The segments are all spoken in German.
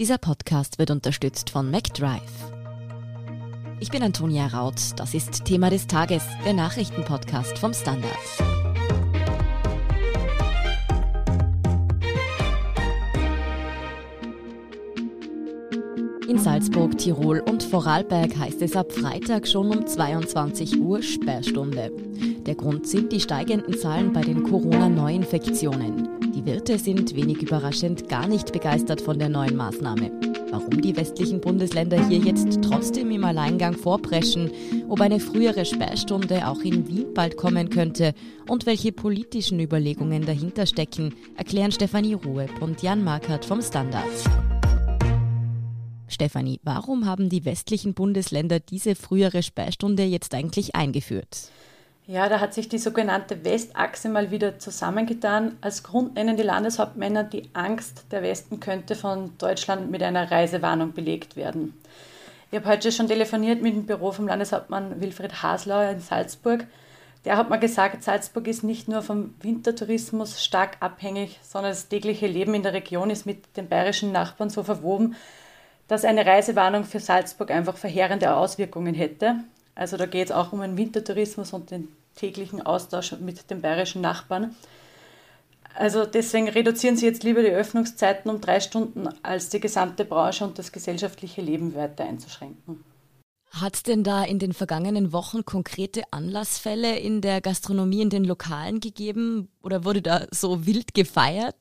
Dieser Podcast wird unterstützt von MacDrive. Ich bin Antonia Raut. Das ist Thema des Tages, der Nachrichtenpodcast vom Standard. In Salzburg, Tirol und Vorarlberg heißt es ab Freitag schon um 22 Uhr Sperrstunde. Der Grund sind die steigenden Zahlen bei den Corona-Neuinfektionen. Die Wirte sind wenig überraschend gar nicht begeistert von der neuen Maßnahme. Warum die westlichen Bundesländer hier jetzt trotzdem im Alleingang vorpreschen, ob eine frühere Sperrstunde auch in Wien bald kommen könnte und welche politischen Überlegungen dahinter stecken, erklären Stefanie Ruhe und Jan Markert vom Standard. Stefanie, warum haben die westlichen Bundesländer diese frühere Sperrstunde jetzt eigentlich eingeführt? Ja, da hat sich die sogenannte Westachse mal wieder zusammengetan. Als Grund nennen die Landeshauptmänner, die Angst, der Westen könnte von Deutschland mit einer Reisewarnung belegt werden. Ich habe heute schon telefoniert mit dem Büro vom Landeshauptmann Wilfried Haslauer in Salzburg. Der hat mir gesagt, Salzburg ist nicht nur vom Wintertourismus stark abhängig, sondern das tägliche Leben in der Region ist mit den bayerischen Nachbarn so verwoben, dass eine Reisewarnung für Salzburg einfach verheerende Auswirkungen hätte. Also da geht es auch um den Wintertourismus und den täglichen Austausch mit den bayerischen Nachbarn. Also deswegen reduzieren Sie jetzt lieber die Öffnungszeiten um drei Stunden, als die gesamte Branche und das gesellschaftliche Leben weiter einzuschränken. Hat es denn da in den vergangenen Wochen konkrete Anlassfälle in der Gastronomie, in den Lokalen gegeben oder wurde da so wild gefeiert?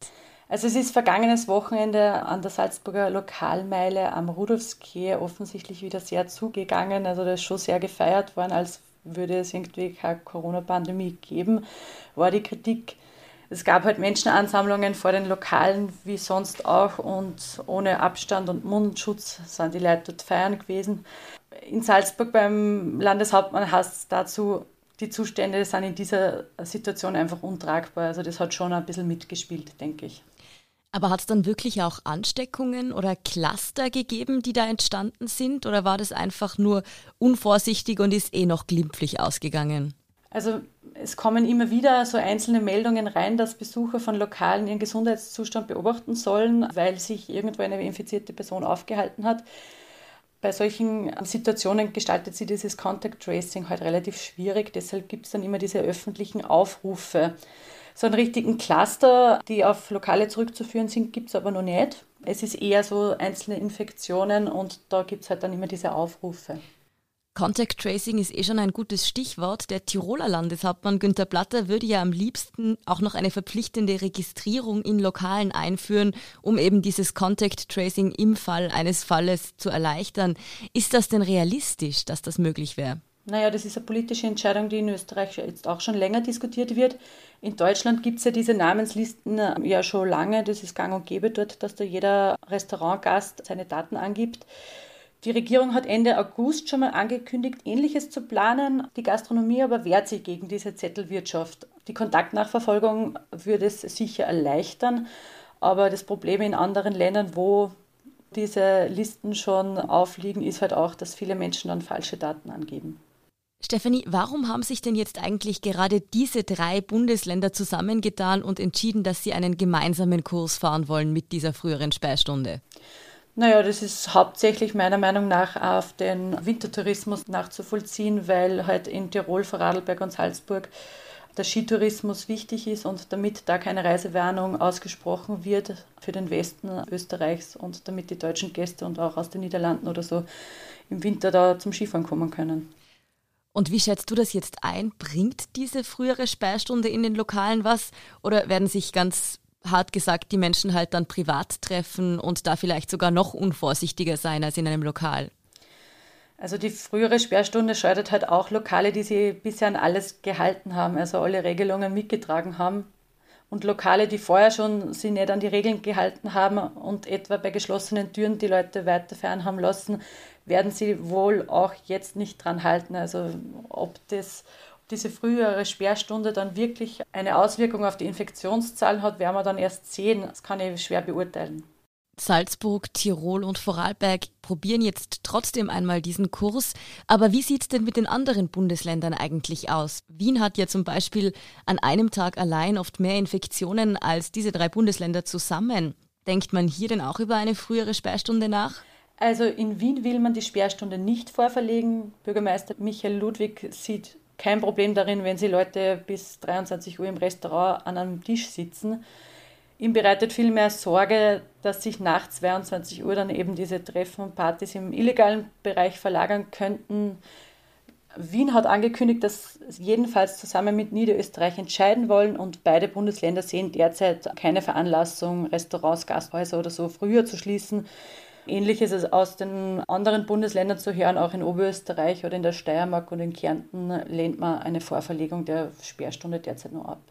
Also es ist vergangenes Wochenende an der Salzburger Lokalmeile am Rudolfskeh offensichtlich wieder sehr zugegangen. Also da ist schon sehr gefeiert worden, als würde es irgendwie keine Corona-Pandemie geben, war die Kritik. Es gab halt Menschenansammlungen vor den Lokalen wie sonst auch und ohne Abstand und Mundschutz sind die Leute dort feiern gewesen. In Salzburg beim Landeshauptmann heißt es dazu, die Zustände sind in dieser Situation einfach untragbar. Also das hat schon ein bisschen mitgespielt, denke ich. Aber hat es dann wirklich auch Ansteckungen oder Cluster gegeben, die da entstanden sind? Oder war das einfach nur unvorsichtig und ist eh noch glimpflich ausgegangen? Also es kommen immer wieder so einzelne Meldungen rein, dass Besucher von Lokalen ihren Gesundheitszustand beobachten sollen, weil sich irgendwo eine infizierte Person aufgehalten hat. Bei solchen Situationen gestaltet sich dieses Contact Tracing halt relativ schwierig. Deshalb gibt es dann immer diese öffentlichen Aufrufe. So einen richtigen Cluster, die auf Lokale zurückzuführen sind, gibt es aber noch nicht. Es ist eher so einzelne Infektionen und da gibt es halt dann immer diese Aufrufe. Contact Tracing ist eh schon ein gutes Stichwort. Der Tiroler Landeshauptmann Günter Platter würde ja am liebsten auch noch eine verpflichtende Registrierung in Lokalen einführen, um eben dieses Contact Tracing im Fall eines Falles zu erleichtern. Ist das denn realistisch, dass das möglich wäre? Naja, das ist eine politische Entscheidung, die in Österreich jetzt auch schon länger diskutiert wird. In Deutschland gibt es ja diese Namenslisten äh, ja schon lange. Das ist gang und gäbe dort, dass da jeder Restaurantgast seine Daten angibt. Die Regierung hat Ende August schon mal angekündigt, Ähnliches zu planen. Die Gastronomie aber wehrt sich gegen diese Zettelwirtschaft. Die Kontaktnachverfolgung würde es sicher erleichtern, aber das Problem in anderen Ländern, wo diese Listen schon aufliegen, ist halt auch, dass viele Menschen dann falsche Daten angeben. Stefanie, warum haben sich denn jetzt eigentlich gerade diese drei Bundesländer zusammengetan und entschieden, dass sie einen gemeinsamen Kurs fahren wollen mit dieser früheren Sperrstunde? Naja, das ist hauptsächlich meiner Meinung nach auf den Wintertourismus nachzuvollziehen, weil halt in Tirol, Vorarlberg und Salzburg der Skitourismus wichtig ist und damit da keine Reisewarnung ausgesprochen wird für den Westen Österreichs und damit die deutschen Gäste und auch aus den Niederlanden oder so im Winter da zum Skifahren kommen können. Und wie schätzt du das jetzt ein? Bringt diese frühere Sperrstunde in den Lokalen was? Oder werden sich ganz hart gesagt die Menschen halt dann privat treffen und da vielleicht sogar noch unvorsichtiger sein als in einem Lokal? Also die frühere Sperrstunde schadet halt auch Lokale, die sie bisher an alles gehalten haben, also alle Regelungen mitgetragen haben. Und Lokale, die vorher schon sie nicht an die Regeln gehalten haben und etwa bei geschlossenen Türen die Leute weiter fern haben lassen, werden sie wohl auch jetzt nicht dran halten. Also ob das diese frühere Sperrstunde dann wirklich eine Auswirkung auf die Infektionszahlen hat, werden wir dann erst sehen. Das kann ich schwer beurteilen. Salzburg, Tirol und Vorarlberg probieren jetzt trotzdem einmal diesen Kurs. Aber wie sieht es denn mit den anderen Bundesländern eigentlich aus? Wien hat ja zum Beispiel an einem Tag allein oft mehr Infektionen als diese drei Bundesländer zusammen. Denkt man hier denn auch über eine frühere Sperrstunde nach? Also in Wien will man die Sperrstunde nicht vorverlegen. Bürgermeister Michael Ludwig sieht kein Problem darin, wenn sie Leute bis 23 Uhr im Restaurant an einem Tisch sitzen. Ihm bereitet vielmehr Sorge, dass sich nach 22 Uhr dann eben diese Treffen und Partys im illegalen Bereich verlagern könnten. Wien hat angekündigt, dass sie jedenfalls zusammen mit Niederösterreich entscheiden wollen und beide Bundesländer sehen derzeit keine Veranlassung, Restaurants, Gasthäuser oder so früher zu schließen. Ähnlich ist es aus den anderen Bundesländern zu hören, auch in Oberösterreich oder in der Steiermark und in Kärnten lehnt man eine Vorverlegung der Sperrstunde derzeit nur ab.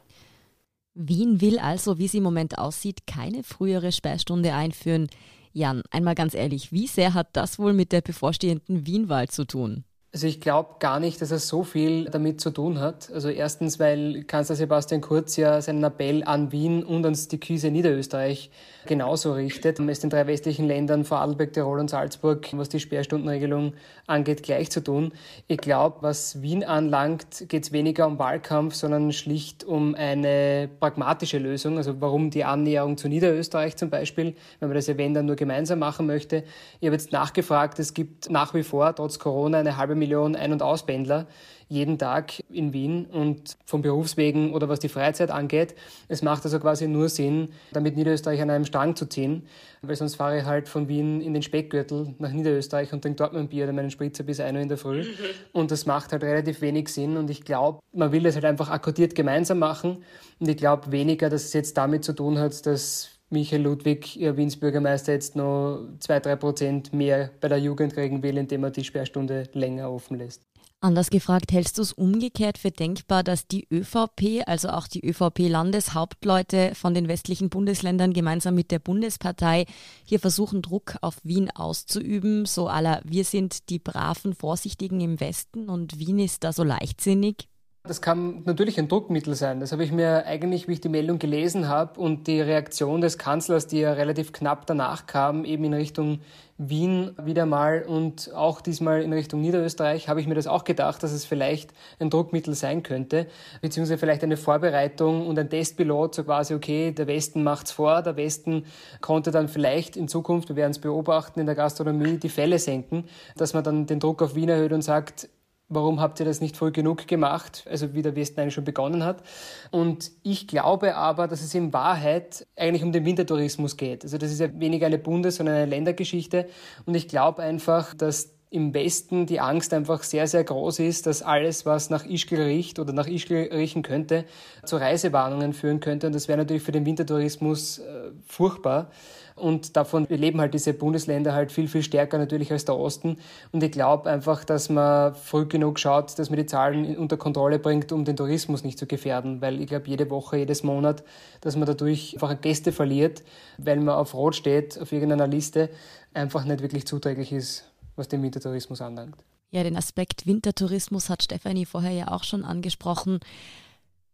Wien will also, wie es im Moment aussieht, keine frühere Sperrstunde einführen. Jan, einmal ganz ehrlich, wie sehr hat das wohl mit der bevorstehenden Wienwahl zu tun? Also ich glaube gar nicht, dass es so viel damit zu tun hat. Also erstens, weil Kanzler Sebastian Kurz ja seinen Appell an Wien und ans die Küse Niederösterreich genauso richtet, es den drei westlichen Ländern Vorarlberg, Tirol und Salzburg, was die Sperrstundenregelung angeht, gleich zu tun. Ich glaube, was Wien anlangt, geht es weniger um Wahlkampf, sondern schlicht um eine pragmatische Lösung. Also warum die Annäherung zu Niederösterreich zum Beispiel, wenn man das Event dann nur gemeinsam machen möchte. Ich habe jetzt nachgefragt, es gibt nach wie vor trotz Corona eine halbe Million Ein- und Auspendler jeden Tag in Wien und vom Berufswegen oder was die Freizeit angeht. Es macht also quasi nur Sinn, damit Niederösterreich an einem Strang zu ziehen, weil sonst fahre ich halt von Wien in den Speckgürtel nach Niederösterreich und trinke dort mein Bier oder meinen Spritzer bis 1 Uhr in der Früh. Und das macht halt relativ wenig Sinn und ich glaube, man will das halt einfach akkordiert gemeinsam machen und ich glaube weniger, dass es jetzt damit zu tun hat, dass Michael Ludwig, Ihr Wiens Bürgermeister, jetzt noch zwei, drei Prozent mehr bei der Jugend kriegen will, indem er die Sperrstunde länger offen lässt. Anders gefragt, hältst du es umgekehrt für denkbar, dass die ÖVP, also auch die ÖVP-Landeshauptleute von den westlichen Bundesländern gemeinsam mit der Bundespartei hier versuchen, Druck auf Wien auszuüben, so aller wir sind die braven Vorsichtigen im Westen und Wien ist da so leichtsinnig? Das kann natürlich ein Druckmittel sein. Das habe ich mir eigentlich, wie ich die Meldung gelesen habe und die Reaktion des Kanzlers, die ja relativ knapp danach kam, eben in Richtung Wien wieder mal und auch diesmal in Richtung Niederösterreich, habe ich mir das auch gedacht, dass es vielleicht ein Druckmittel sein könnte, beziehungsweise vielleicht eine Vorbereitung und ein Testpilot, so quasi, okay, der Westen macht's vor, der Westen konnte dann vielleicht in Zukunft, wir werden es beobachten, in der Gastronomie die Fälle senken, dass man dann den Druck auf Wien erhöht und sagt, warum habt ihr das nicht früh genug gemacht, also wie der Westen eigentlich schon begonnen hat. Und ich glaube aber, dass es in Wahrheit eigentlich um den Wintertourismus geht. Also das ist ja weniger eine Bundes-, sondern eine Ländergeschichte. Und ich glaube einfach, dass im Westen die Angst einfach sehr, sehr groß ist, dass alles, was nach Ischgl riecht oder nach Ischgl riechen könnte, zu Reisewarnungen führen könnte. Und das wäre natürlich für den Wintertourismus äh, furchtbar. Und davon leben halt diese Bundesländer halt viel, viel stärker natürlich als der Osten. Und ich glaube einfach, dass man früh genug schaut, dass man die Zahlen unter Kontrolle bringt, um den Tourismus nicht zu gefährden. Weil ich glaube, jede Woche, jedes Monat, dass man dadurch einfach Gäste verliert, weil man auf Rot steht, auf irgendeiner Liste, einfach nicht wirklich zuträglich ist was den Wintertourismus anlangt. Ja, den Aspekt Wintertourismus hat Stefanie vorher ja auch schon angesprochen.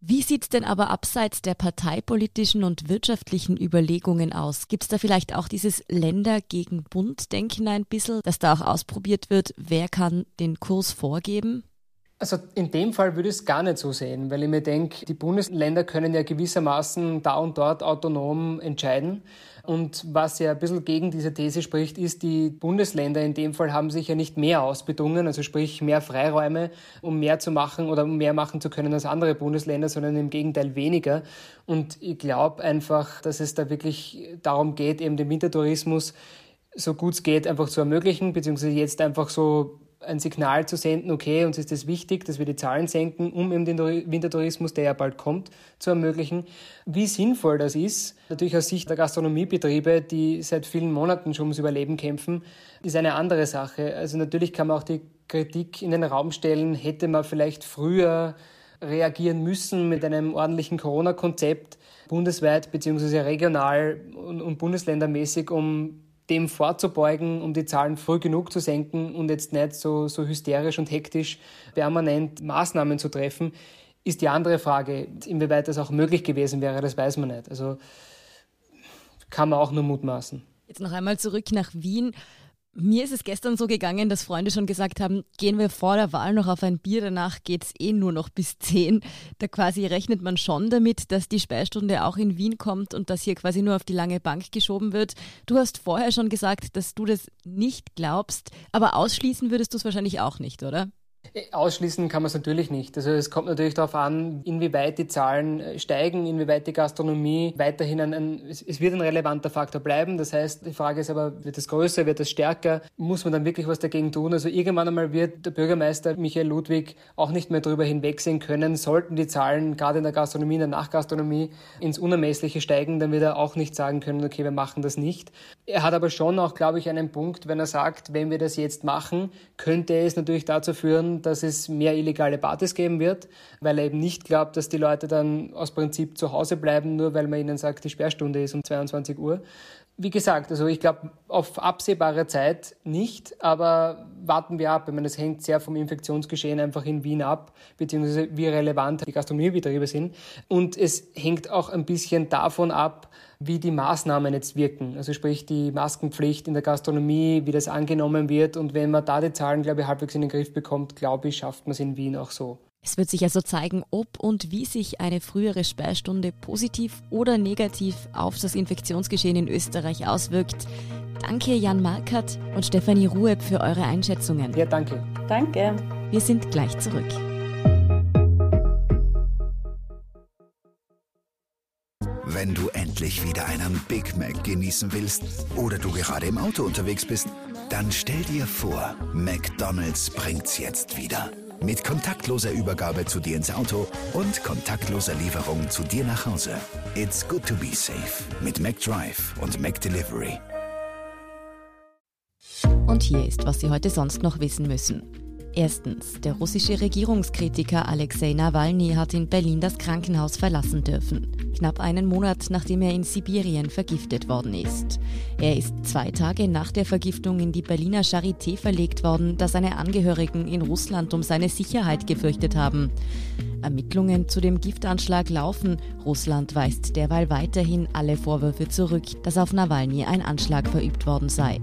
Wie sieht es denn aber abseits der parteipolitischen und wirtschaftlichen Überlegungen aus? Gibt es da vielleicht auch dieses Länder gegen Bund-Denken ein bisschen, dass da auch ausprobiert wird, wer kann den Kurs vorgeben? Also in dem Fall würde ich es gar nicht so sehen, weil ich mir denke, die Bundesländer können ja gewissermaßen da und dort autonom entscheiden. Und was ja ein bisschen gegen diese These spricht, ist, die Bundesländer in dem Fall haben sich ja nicht mehr ausbedungen, also sprich mehr Freiräume, um mehr zu machen oder um mehr machen zu können als andere Bundesländer, sondern im Gegenteil weniger. Und ich glaube einfach, dass es da wirklich darum geht, eben den Wintertourismus so gut es geht einfach zu ermöglichen, beziehungsweise jetzt einfach so ein Signal zu senden, okay, uns ist es wichtig, dass wir die Zahlen senken, um eben den Wintertourismus, der ja bald kommt, zu ermöglichen. Wie sinnvoll das ist, natürlich aus Sicht der Gastronomiebetriebe, die seit vielen Monaten schon ums Überleben kämpfen, ist eine andere Sache. Also natürlich kann man auch die Kritik in den Raum stellen, hätte man vielleicht früher reagieren müssen mit einem ordentlichen Corona-Konzept bundesweit beziehungsweise regional und bundesländermäßig, um dem vorzubeugen, um die Zahlen früh genug zu senken und jetzt nicht so, so hysterisch und hektisch permanent Maßnahmen zu treffen, ist die andere Frage. Inwieweit das auch möglich gewesen wäre, das weiß man nicht. Also kann man auch nur mutmaßen. Jetzt noch einmal zurück nach Wien. Mir ist es gestern so gegangen, dass Freunde schon gesagt haben, gehen wir vor der Wahl noch auf ein Bier, danach geht es eh nur noch bis 10. Da quasi rechnet man schon damit, dass die Sperrstunde auch in Wien kommt und dass hier quasi nur auf die lange Bank geschoben wird. Du hast vorher schon gesagt, dass du das nicht glaubst, aber ausschließen würdest du es wahrscheinlich auch nicht, oder? Ausschließen kann man es natürlich nicht. Also es kommt natürlich darauf an, inwieweit die Zahlen äh, steigen, inwieweit die Gastronomie weiterhin ein, ein es wird ein relevanter Faktor bleiben. Das heißt, die Frage ist aber, wird es größer, wird es stärker? Muss man dann wirklich was dagegen tun? Also irgendwann einmal wird der Bürgermeister Michael Ludwig auch nicht mehr darüber hinwegsehen können. Sollten die Zahlen gerade in der Gastronomie, in der Nachgastronomie ins Unermessliche steigen, dann wird er auch nicht sagen können, okay, wir machen das nicht. Er hat aber schon auch, glaube ich, einen Punkt, wenn er sagt, wenn wir das jetzt machen, könnte es natürlich dazu führen, dass es mehr illegale Partys geben wird, weil er eben nicht glaubt, dass die Leute dann aus Prinzip zu Hause bleiben, nur weil man ihnen sagt, die Sperrstunde ist um 22 Uhr. Wie gesagt, also ich glaube, auf absehbare Zeit nicht, aber warten wir ab. Ich meine, es hängt sehr vom Infektionsgeschehen einfach in Wien ab, beziehungsweise wie relevant die Gastronomiebetriebe sind. Und es hängt auch ein bisschen davon ab, wie die Maßnahmen jetzt wirken. Also sprich die Maskenpflicht in der Gastronomie, wie das angenommen wird. Und wenn man da die Zahlen, glaube ich, halbwegs in den Griff bekommt, glaube ich, schafft man es in Wien auch so. Es wird sich also zeigen, ob und wie sich eine frühere Sperrstunde positiv oder negativ auf das Infektionsgeschehen in Österreich auswirkt. Danke Jan Markert und Stefanie Rueb für eure Einschätzungen. Ja, danke. Danke. Wir sind gleich zurück. Wenn du endlich wieder einen Big Mac genießen willst oder du gerade im Auto unterwegs bist, dann stell dir vor, McDonald's bringt's jetzt wieder. Mit kontaktloser Übergabe zu dir ins Auto und kontaktloser Lieferung zu dir nach Hause. It's good to be safe mit McDrive und McDelivery. Und hier ist, was Sie heute sonst noch wissen müssen. Erstens, der russische Regierungskritiker Alexei Nawalny hat in Berlin das Krankenhaus verlassen dürfen. Knapp einen Monat nachdem er in Sibirien vergiftet worden ist. Er ist zwei Tage nach der Vergiftung in die Berliner Charité verlegt worden, da seine Angehörigen in Russland um seine Sicherheit gefürchtet haben. Ermittlungen zu dem Giftanschlag laufen. Russland weist derweil weiterhin alle Vorwürfe zurück, dass auf Nawalny ein Anschlag verübt worden sei.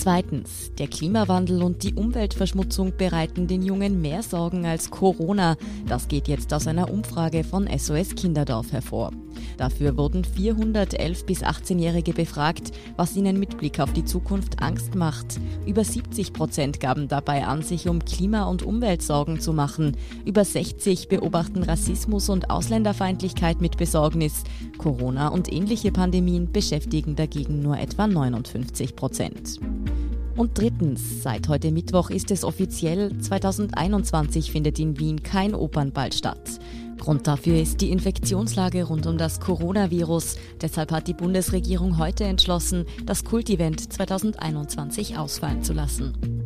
Zweitens, der Klimawandel und die Umweltverschmutzung bereiten den Jungen mehr Sorgen als Corona. Das geht jetzt aus einer Umfrage von SOS Kinderdorf hervor. Dafür wurden 411 bis 18-Jährige befragt, was ihnen mit Blick auf die Zukunft Angst macht. Über 70 Prozent gaben dabei an, sich um Klima- und Umweltsorgen zu machen. Über 60 beobachten Rassismus und Ausländerfeindlichkeit mit Besorgnis. Corona und ähnliche Pandemien beschäftigen dagegen nur etwa 59 Prozent. Und drittens, seit heute Mittwoch ist es offiziell, 2021 findet in Wien kein Opernball statt. Grund dafür ist die Infektionslage rund um das Coronavirus. Deshalb hat die Bundesregierung heute entschlossen, das Kultivent 2021 ausfallen zu lassen.